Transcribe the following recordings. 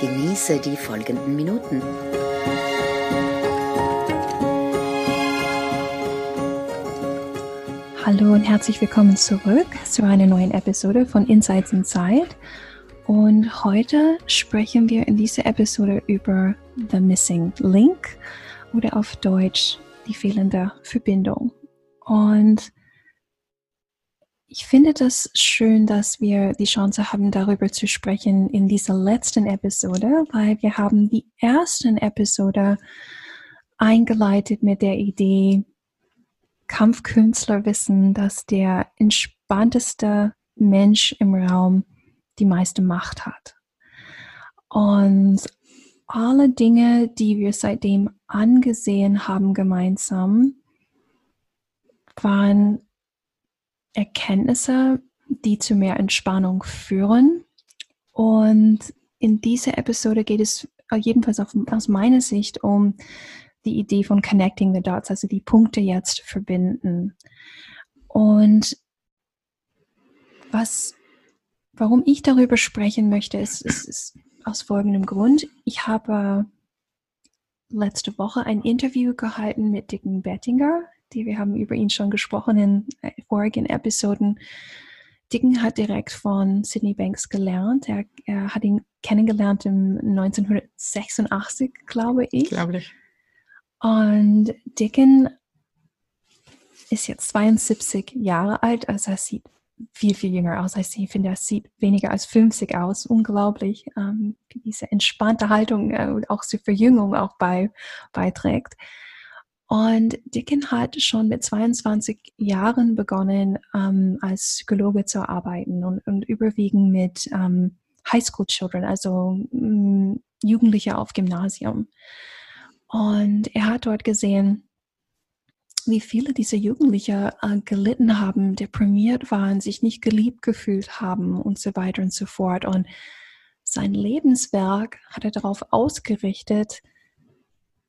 Genieße die folgenden Minuten. Hallo und herzlich willkommen zurück zu einer neuen Episode von Insights Inside. Und heute sprechen wir in dieser Episode über The Missing Link oder auf Deutsch die fehlende Verbindung. Und ich finde das schön, dass wir die Chance haben, darüber zu sprechen in dieser letzten Episode, weil wir haben die ersten Episode eingeleitet mit der Idee, Kampfkünstler wissen, dass der entspannteste Mensch im Raum die meiste Macht hat. Und alle Dinge, die wir seitdem angesehen haben gemeinsam, waren Erkenntnisse, die zu mehr Entspannung führen. Und in dieser Episode geht es jedenfalls auf, aus meiner Sicht um die Idee von Connecting the Dots, also die Punkte jetzt verbinden. Und was, warum ich darüber sprechen möchte, ist, ist, ist aus folgendem Grund. Ich habe letzte Woche ein Interview gehalten mit Dicken Bettinger, die wir haben über ihn schon gesprochen in äh, vorigen Episoden. Dicken hat direkt von Sydney Banks gelernt. Er, er hat ihn kennengelernt im 1986, glaube ich. Glaube ich. Und Dicken ist jetzt 72 Jahre alt, also er sieht viel, viel jünger aus als ich finde, er sieht weniger als 50 aus. Unglaublich, ähm, wie diese entspannte Haltung äh, auch zur Verjüngung auch bei, beiträgt. Und Dicken hat schon mit 22 Jahren begonnen, ähm, als Psychologe zu arbeiten und, und überwiegend mit ähm, Highschool-Children, also ähm, Jugendliche auf Gymnasium. Und er hat dort gesehen, wie viele dieser Jugendliche äh, gelitten haben, deprimiert waren, sich nicht geliebt gefühlt haben und so weiter und so fort. Und sein Lebenswerk hat er darauf ausgerichtet,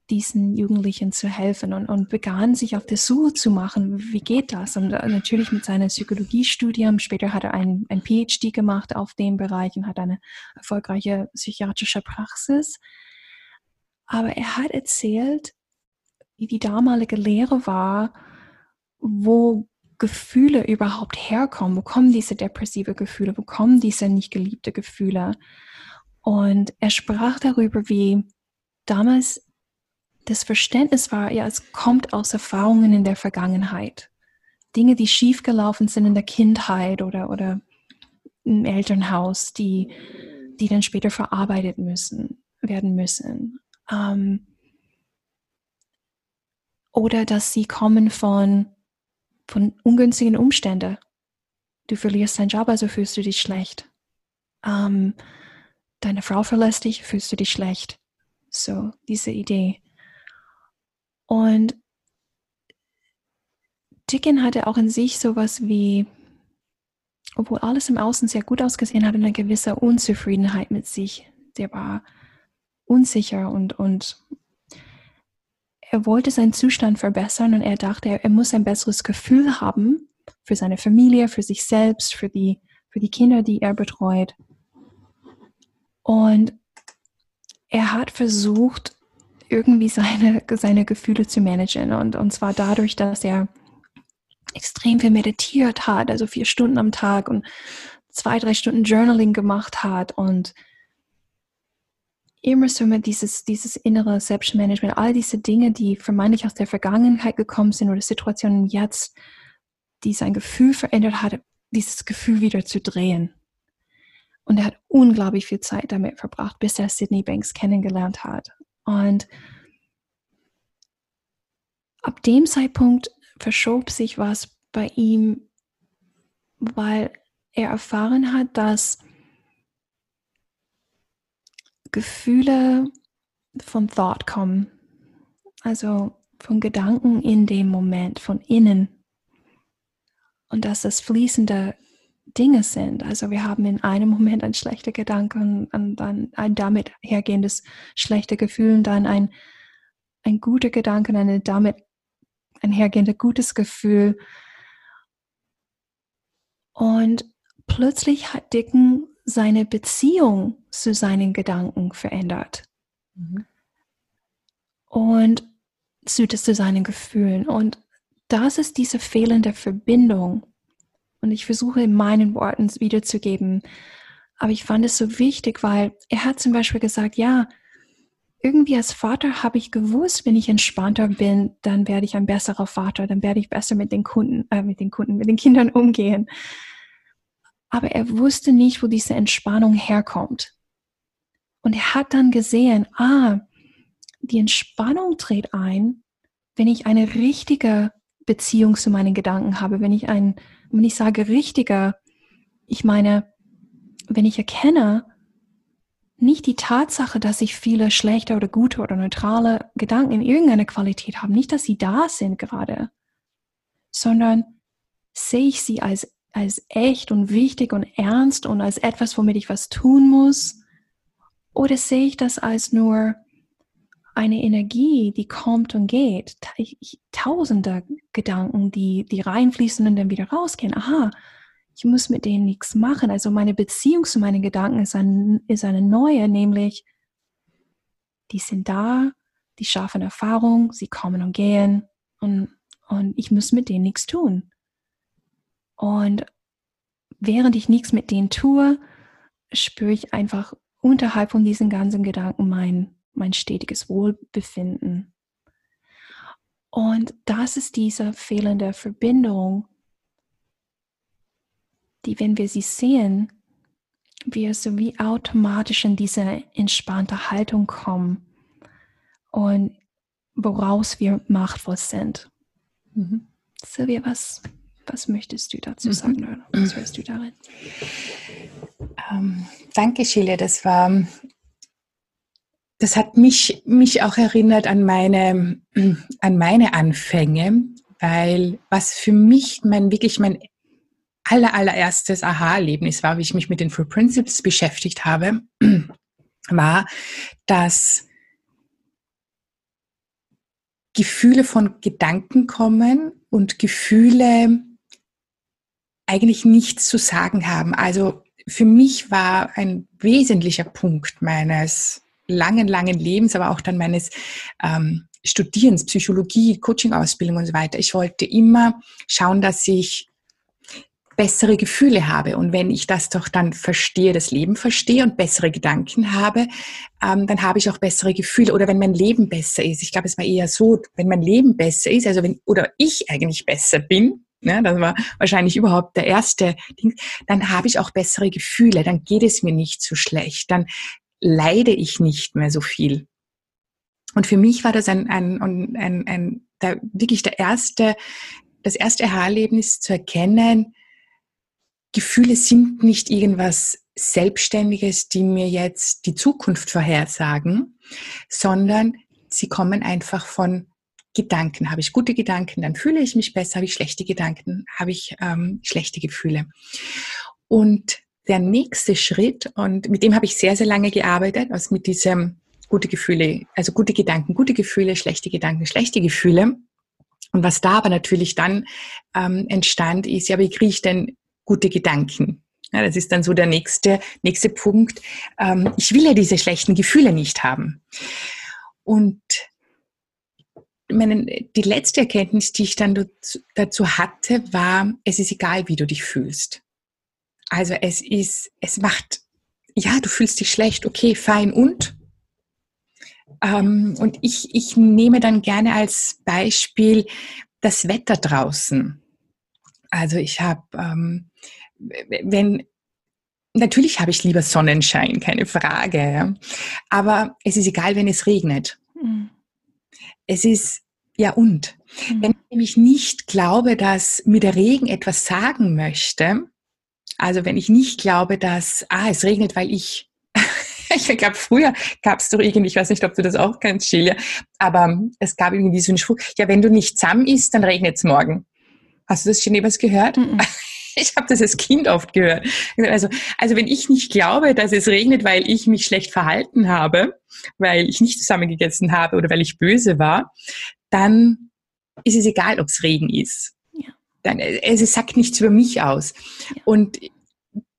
diesen Jugendlichen zu helfen und, und begann sich auf der Suche zu machen, wie geht das? Und äh, natürlich mit seinem Psychologiestudium, später hat er ein, ein PhD gemacht auf dem Bereich und hat eine erfolgreiche psychiatrische Praxis. Aber er hat erzählt, wie die damalige Lehre war, wo Gefühle überhaupt herkommen, wo kommen diese depressive Gefühle, wo kommen diese nicht geliebte Gefühle. Und er sprach darüber, wie damals das Verständnis war, ja, es kommt aus Erfahrungen in der Vergangenheit. Dinge, die schiefgelaufen sind in der Kindheit oder, oder im Elternhaus, die, die dann später verarbeitet müssen, werden müssen. Ähm, oder dass sie kommen von, von ungünstigen Umständen. Du verlierst deinen Job, also fühlst du dich schlecht. Ähm, deine Frau verlässt dich, fühlst du dich schlecht. So, diese Idee. Und Dicken hatte auch in sich sowas wie, obwohl alles im Außen sehr gut ausgesehen hat, eine gewisse Unzufriedenheit mit sich. Der war unsicher und, und er wollte seinen Zustand verbessern und er dachte, er, er muss ein besseres Gefühl haben für seine Familie, für sich selbst, für die, für die Kinder, die er betreut. Und er hat versucht, irgendwie seine, seine Gefühle zu managen. Und, und zwar dadurch, dass er extrem viel meditiert hat, also vier Stunden am Tag und zwei, drei Stunden Journaling gemacht hat und immer so mit dieses, dieses innere Selbstmanagement, all diese Dinge, die vermeintlich aus der Vergangenheit gekommen sind oder Situationen jetzt, die sein Gefühl verändert hat, dieses Gefühl wieder zu drehen. Und er hat unglaublich viel Zeit damit verbracht, bis er Sydney Banks kennengelernt hat. Und ab dem Zeitpunkt verschob sich was bei ihm, weil er erfahren hat, dass Gefühle von Thought kommen. Also von Gedanken in dem Moment, von innen. Und dass das fließende Dinge sind. Also wir haben in einem Moment ein schlechter Gedanke und dann ein damit hergehendes schlechte Gefühl und dann ein, ein guter Gedanke und ein damit einhergehendes gutes Gefühl. Und plötzlich hat Dicken seine Beziehung zu seinen Gedanken verändert. Mhm. Und zu, zu seinen Gefühlen. Und das ist diese fehlende Verbindung. Und ich versuche in meinen Worten wiederzugeben. Aber ich fand es so wichtig, weil er hat zum Beispiel gesagt, ja, irgendwie als Vater habe ich gewusst, wenn ich entspannter bin, dann werde ich ein besserer Vater, dann werde ich besser mit den Kunden, äh, mit den Kunden, mit den Kindern umgehen. Aber er wusste nicht, wo diese Entspannung herkommt. Und er hat dann gesehen, ah, die Entspannung tritt ein, wenn ich eine richtige Beziehung zu meinen Gedanken habe, wenn ich ein, wenn ich sage richtiger, ich meine, wenn ich erkenne, nicht die Tatsache, dass ich viele schlechte oder gute oder neutrale Gedanken in irgendeiner Qualität habe, nicht, dass sie da sind gerade, sondern sehe ich sie als, als echt und wichtig und ernst und als etwas, womit ich was tun muss, oder sehe ich das als nur eine Energie, die kommt und geht, tausende Gedanken, die, die reinfließen und dann wieder rausgehen. Aha, ich muss mit denen nichts machen. Also meine Beziehung zu meinen Gedanken ist, ein, ist eine neue, nämlich die sind da, die schaffen Erfahrung, sie kommen und gehen und, und ich muss mit denen nichts tun. Und während ich nichts mit denen tue, spüre ich einfach unterhalb von diesen ganzen Gedanken mein, mein stetiges Wohlbefinden. Und das ist diese fehlende Verbindung, die, wenn wir sie sehen, wir so wie automatisch in diese entspannte Haltung kommen und woraus wir machtvoll sind. Mhm. Silvia, was, was möchtest du dazu mhm. sagen oder was hörst du darin? Ähm, danke, Sheila. Das war das hat mich, mich auch erinnert an meine, an meine Anfänge, weil was für mich mein, wirklich mein aller, allererstes Aha-Erlebnis war, wie ich mich mit den Free Principles beschäftigt habe, war, dass Gefühle von Gedanken kommen und Gefühle eigentlich nichts zu sagen haben. Also für mich war ein wesentlicher Punkt meines langen, langen Lebens, aber auch dann meines ähm, Studierens, Psychologie, Coaching-Ausbildung und so weiter. Ich wollte immer schauen, dass ich bessere Gefühle habe. Und wenn ich das doch dann verstehe, das Leben verstehe und bessere Gedanken habe, ähm, dann habe ich auch bessere Gefühle. Oder wenn mein Leben besser ist. Ich glaube, es war eher so, wenn mein Leben besser ist, also wenn, oder ich eigentlich besser bin, ne, das war wahrscheinlich überhaupt der erste Ding, dann habe ich auch bessere Gefühle, dann geht es mir nicht so schlecht, dann leide ich nicht mehr so viel. Und für mich war das ein, ein, ein, ein, ein der, wirklich der erste, das erste Erlebnis zu erkennen, Gefühle sind nicht irgendwas Selbstständiges, die mir jetzt die Zukunft vorhersagen, sondern sie kommen einfach von Gedanken. Habe ich gute Gedanken, dann fühle ich mich besser. Habe ich schlechte Gedanken, habe ich ähm, schlechte Gefühle. Und der nächste Schritt, und mit dem habe ich sehr, sehr lange gearbeitet, also mit diesem gute Gefühle, also gute Gedanken, gute Gefühle, schlechte Gedanken, schlechte Gefühle. Und was da aber natürlich dann ähm, entstand, ist, ja, wie kriege ich denn gute Gedanken? Ja, das ist dann so der nächste, nächste Punkt. Ähm, ich will ja diese schlechten Gefühle nicht haben. Und meine, die letzte Erkenntnis, die ich dann dazu hatte, war, es ist egal, wie du dich fühlst. Also es ist, es macht, ja, du fühlst dich schlecht, okay, fein und? Ähm, und ich, ich nehme dann gerne als Beispiel das Wetter draußen. Also ich habe, ähm, wenn, natürlich habe ich lieber Sonnenschein, keine Frage, ja. aber es ist egal, wenn es regnet. Mhm. Es ist, ja und? Mhm. Wenn ich nämlich nicht glaube, dass mir der Regen etwas sagen möchte, also wenn ich nicht glaube, dass, ah, es regnet, weil ich ich glaube, früher gab es doch irgendwie, ich weiß nicht, ob du das auch kennst, Sheila, aber es gab irgendwie so einen Spruch, ja, wenn du nicht zusammen isst, dann regnet es morgen. Hast du das schon jemals gehört? Mm -mm. Ich habe das als Kind oft gehört. Also, also wenn ich nicht glaube, dass es regnet, weil ich mich schlecht verhalten habe, weil ich nicht zusammengegessen habe oder weil ich böse war, dann ist es egal, ob es Regen ist. Dann, es sagt nichts über mich aus. Ja. Und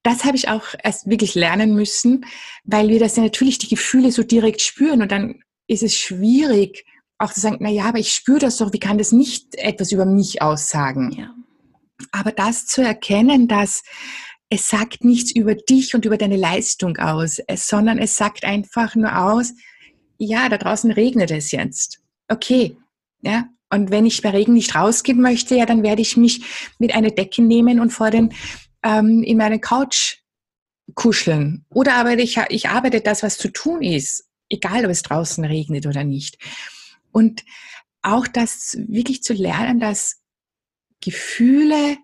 das habe ich auch erst wirklich lernen müssen, weil wir das ja natürlich die Gefühle so direkt spüren und dann ist es schwierig, auch zu sagen, na ja, aber ich spüre das doch, wie kann das nicht etwas über mich aussagen? Ja. Aber das zu erkennen, dass es sagt nichts über dich und über deine Leistung aus, sondern es sagt einfach nur aus, ja, da draußen regnet es jetzt. Okay, ja. Und wenn ich bei Regen nicht rausgehen möchte, ja, dann werde ich mich mit einer Decke nehmen und vor den ähm, in meine Couch kuscheln. Oder aber ich, ich arbeite das, was zu tun ist, egal ob es draußen regnet oder nicht. Und auch das wirklich zu lernen, dass Gefühle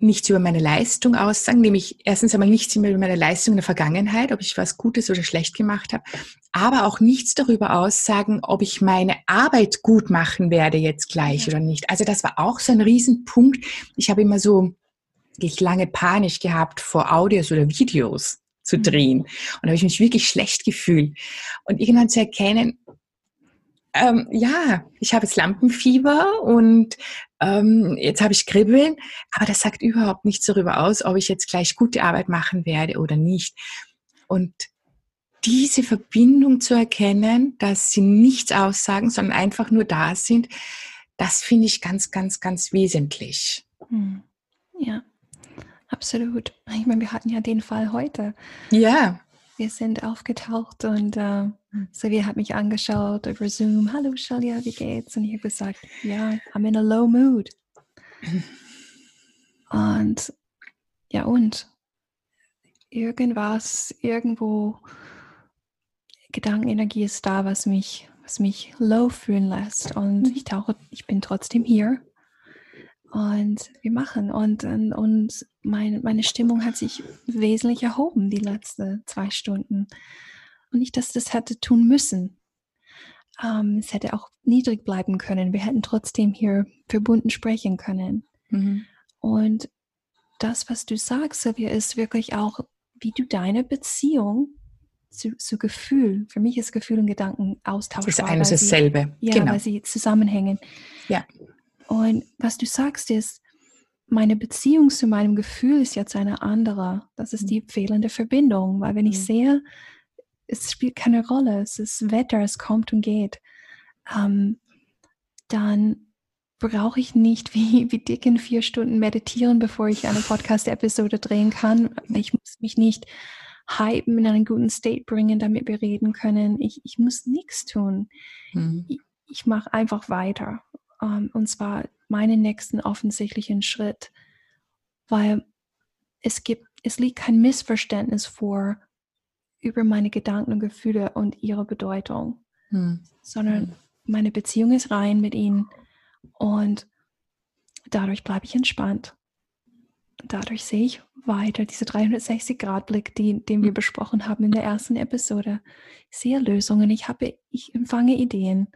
nichts über meine Leistung aussagen, nämlich erstens einmal nichts über meine Leistung in der Vergangenheit, ob ich was Gutes oder schlecht gemacht habe, aber auch nichts darüber aussagen, ob ich meine Arbeit gut machen werde jetzt gleich oder nicht. Also das war auch so ein Riesenpunkt. Ich habe immer so wirklich lange Panik gehabt vor Audios oder Videos zu mhm. drehen. Und da habe ich mich wirklich schlecht gefühlt. Und irgendwann zu erkennen, ähm, ja, ich habe jetzt Lampenfieber und ähm, jetzt habe ich Kribbeln, aber das sagt überhaupt nichts darüber aus, ob ich jetzt gleich gute Arbeit machen werde oder nicht. Und diese Verbindung zu erkennen, dass sie nichts aussagen, sondern einfach nur da sind, das finde ich ganz, ganz, ganz wesentlich. Hm. Ja, absolut. Ich meine, wir hatten ja den Fall heute. Ja. Wir sind aufgetaucht und äh, Sylvia hat mich angeschaut über Zoom. Hallo Shalia, wie geht's? Und ich habe gesagt, ja, I'm in a low mood. Und ja, und irgendwas, irgendwo, Gedankenenergie ist da, was mich, was mich low fühlen lässt. Und mhm. ich tauche, ich bin trotzdem hier. Und wir machen. Und, und, und meine, meine Stimmung hat sich wesentlich erhoben die letzten zwei Stunden. Und nicht, dass das hätte tun müssen. Ähm, es hätte auch niedrig bleiben können. Wir hätten trotzdem hier verbunden sprechen können. Mhm. Und das, was du sagst, Sylvia, ist wirklich auch, wie du deine Beziehung zu, zu Gefühl, für mich ist Gefühl und Gedanken austauschbar. Das ist eines dasselbe. Ja, genau. weil sie zusammenhängen. Ja. Und was du sagst ist, meine Beziehung zu meinem Gefühl ist jetzt eine andere. Das ist mhm. die fehlende Verbindung, weil wenn ich mhm. sehe, es spielt keine Rolle, es ist Wetter, es kommt und geht, ähm, dann brauche ich nicht wie, wie dick in vier Stunden meditieren, bevor ich eine Podcast-Episode drehen kann. Ich muss mich nicht hypen, in einen guten State bringen, damit wir reden können. Ich, ich muss nichts tun. Mhm. Ich, ich mache einfach weiter. Um, ähm, und zwar meinen nächsten offensichtlichen Schritt, weil es gibt, es liegt kein Missverständnis vor über meine Gedanken und Gefühle und ihre Bedeutung, hm. sondern hm. meine Beziehung ist rein mit ihnen und dadurch bleibe ich entspannt. Dadurch sehe ich weiter, diese 360-Grad-Blick, die, den wir hm. besprochen haben in der ersten Episode. Ich sehe Lösungen, ich, habe, ich empfange Ideen.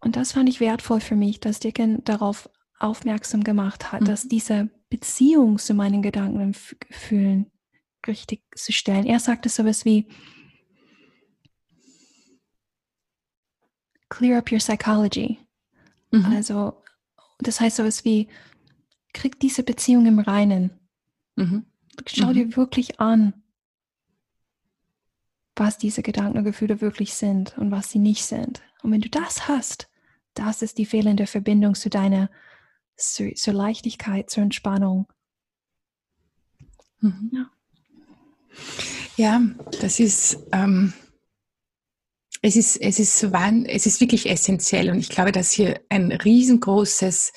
Und das fand ich wertvoll für mich, dass Dicken darauf aufmerksam gemacht hat, mhm. dass diese Beziehung zu meinen Gedanken und Gefühlen richtig zu stellen. Er sagte sowas wie, clear up your psychology. Mhm. Also, das heißt sowas wie, krieg diese Beziehung im Reinen. Mhm. Schau mhm. dir wirklich an, was diese Gedanken und Gefühle wirklich sind und was sie nicht sind. Und wenn du das hast, das ist die fehlende Verbindung zu deiner zu, zur Leichtigkeit, zur Entspannung. Mhm. Ja. ja. das ist, ähm, es ist, es ist, es ist wirklich essentiell und ich glaube, dass hier ein riesengroßes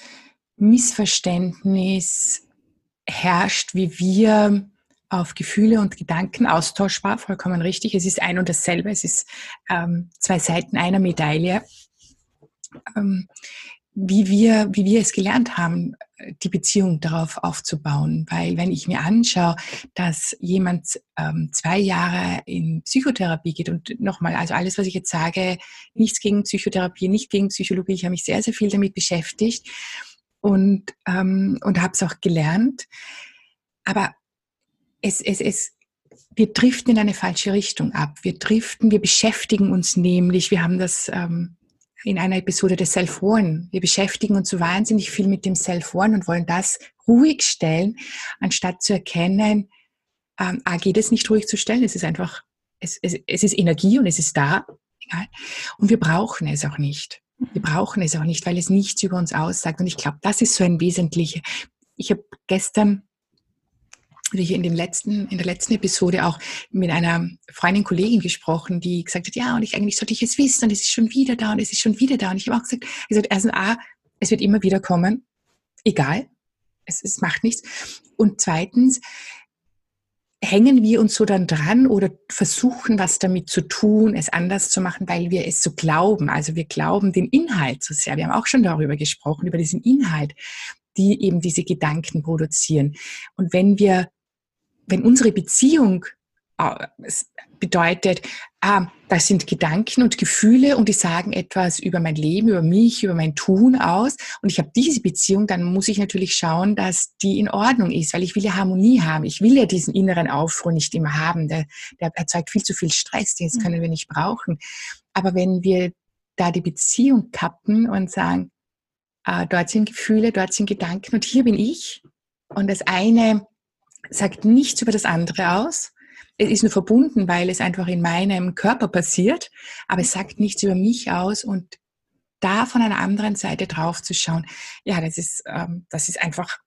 Missverständnis herrscht, wie wir auf Gefühle und Gedanken austauschbar, vollkommen richtig. Es ist ein und dasselbe, es ist ähm, zwei Seiten einer Medaille. Ähm, wie wir, wie wir es gelernt haben, die Beziehung darauf aufzubauen. Weil wenn ich mir anschaue, dass jemand ähm, zwei Jahre in Psychotherapie geht und nochmal, also alles, was ich jetzt sage, nichts gegen Psychotherapie, nicht gegen Psychologie, ich habe mich sehr, sehr viel damit beschäftigt und, ähm, und habe es auch gelernt. Aber es, es, es, wir driften in eine falsche Richtung ab. Wir driften, wir beschäftigen uns nämlich, wir haben das ähm, in einer Episode des Self-Warn. Wir beschäftigen uns so wahnsinnig viel mit dem Self-Warn und wollen das ruhig stellen, anstatt zu erkennen, ähm, A, geht es nicht ruhig zu stellen, es ist einfach, es, es, es ist Energie und es ist da. Egal. Und wir brauchen es auch nicht. Wir brauchen es auch nicht, weil es nichts über uns aussagt. Und ich glaube, das ist so ein wesentlicher. Ich habe gestern ich in dem letzten, in der letzten Episode auch mit einer Freundin, Kollegin gesprochen, die gesagt hat, ja, und ich eigentlich sollte ich es wissen und es ist schon wieder da und es ist schon wieder da. Und ich habe auch gesagt, gesagt, erstens A, es wird immer wieder kommen, egal, es, es macht nichts. Und zweitens, hängen wir uns so dann dran oder versuchen, was damit zu tun, es anders zu machen, weil wir es so glauben. Also wir glauben den Inhalt so sehr. Wir haben auch schon darüber gesprochen, über diesen Inhalt, die eben diese Gedanken produzieren. Und wenn wir wenn unsere Beziehung äh, bedeutet, ah, das sind Gedanken und Gefühle und die sagen etwas über mein Leben, über mich, über mein Tun aus und ich habe diese Beziehung, dann muss ich natürlich schauen, dass die in Ordnung ist, weil ich will ja Harmonie haben. Ich will ja diesen inneren Aufruhr nicht immer haben. Der, der erzeugt viel zu viel Stress, den können wir nicht brauchen. Aber wenn wir da die Beziehung kappen und sagen, ah, dort sind Gefühle, dort sind Gedanken und hier bin ich und das eine sagt nichts über das andere aus. Es ist nur verbunden, weil es einfach in meinem Körper passiert, aber es sagt nichts über mich aus und da von einer anderen Seite drauf zu schauen, ja, das ist, ähm, das ist einfach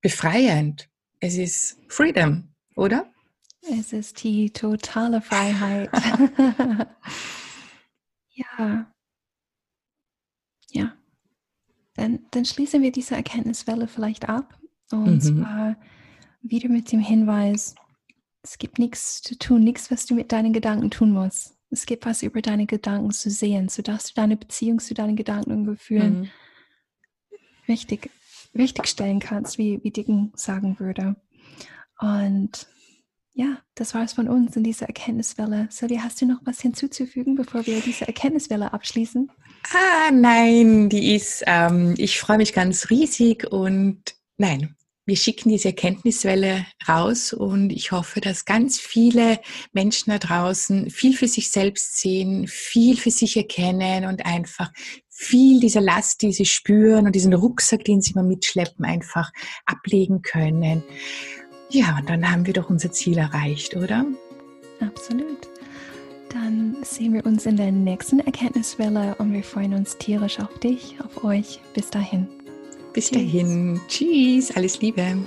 befreiend. Es ist Freedom, oder? Es ist die totale Freiheit. ja. Ja. Dann, dann schließen wir diese Erkenntniswelle vielleicht ab. Und mhm. zwar wieder mit dem Hinweis, es gibt nichts zu tun, nichts, was du mit deinen Gedanken tun musst. Es gibt was über deine Gedanken zu sehen, sodass du deine Beziehung zu deinen Gedanken und Gefühlen mhm. richtig, richtig stellen kannst, wie, wie Dicken sagen würde. Und ja, das war es von uns in dieser Erkenntniswelle. Sylvia, hast du noch was hinzuzufügen, bevor wir diese Erkenntniswelle abschließen? Ah, nein, die ist, ähm, ich freue mich ganz riesig und nein, wir schicken diese Erkenntniswelle raus und ich hoffe, dass ganz viele Menschen da draußen viel für sich selbst sehen, viel für sich erkennen und einfach viel dieser Last, die sie spüren und diesen Rucksack, den sie mal mitschleppen, einfach ablegen können. Ja, und dann haben wir doch unser Ziel erreicht, oder? Absolut. Dann sehen wir uns in der nächsten Erkenntniswelle und wir freuen uns tierisch auf dich, auf euch. Bis dahin. Bis dahin. Tschüss. Alles Liebe.